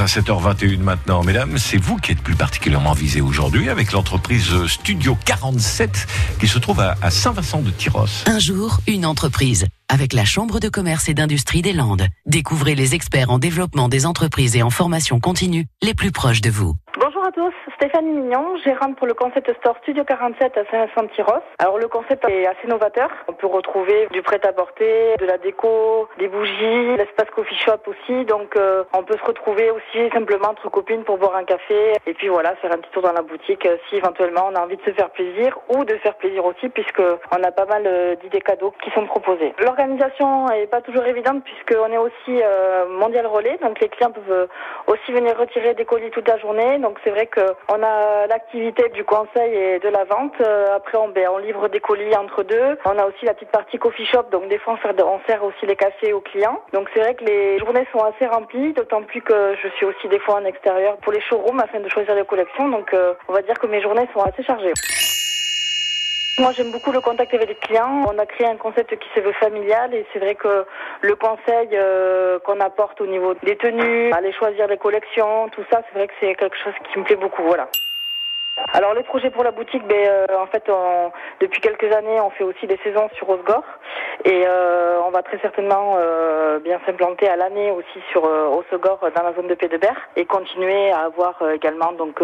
à 7h21 maintenant. Mesdames, c'est vous qui êtes plus particulièrement visé aujourd'hui avec l'entreprise Studio 47 qui se trouve à, Saint-Vincent de Tyros. Un jour, une entreprise. Avec la Chambre de commerce et d'industrie des Landes. Découvrez les experts en développement des entreprises et en formation continue les plus proches de vous. Bonjour à tous, Stéphanie Mignon, gérante pour le concept store Studio 47 à Saint-Vincent-Tyros. Alors le concept est assez novateur. On peut retrouver du prêt-à-porter, de la déco, des bougies, l'espace coffee shop aussi. Donc euh, on peut se retrouver aussi simplement entre copines pour boire un café et puis voilà, faire un petit tour dans la boutique euh, si éventuellement on a envie de se faire plaisir ou de faire plaisir aussi puisque on a pas mal euh, d'idées cadeaux qui sont proposées. L'organisation est pas toujours évidente puisqu'on est aussi mondial relais, donc les clients peuvent aussi venir retirer des colis toute la journée. Donc c'est vrai qu'on a l'activité du conseil et de la vente. Euh, après, on, ben, on livre des colis entre deux. On a aussi la petite partie coffee shop. Donc des fois, on sert, aussi les cafés aux clients. Donc c'est vrai que les journées sont assez remplies, d'autant plus que je suis aussi des fois en extérieur pour les showrooms afin de choisir les collections. Donc euh, on va dire que mes journées sont assez chargées. Moi, j'aime beaucoup le contact avec les clients. On a créé un concept qui se veut familial et c'est vrai que le conseil euh, qu'on apporte au niveau des tenues, aller choisir les collections, tout ça, c'est vrai que c'est quelque chose qui me plaît beaucoup. Voilà. Alors les projets pour la boutique, ben, euh, en fait, depuis quelques années, on fait aussi des saisons sur Osgore et euh, on va très certainement euh, bien s'implanter à l'année aussi sur Osgore dans la zone de Pédebert et continuer à avoir également donc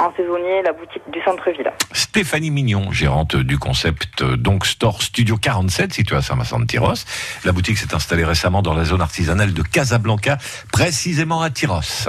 en saisonnier la boutique du centre-ville. Stéphanie Mignon, gérante du concept donc Store Studio 47 situé à Saint-Vincent de Tyros. La boutique s'est installée récemment dans la zone artisanale de Casablanca, précisément à Tyros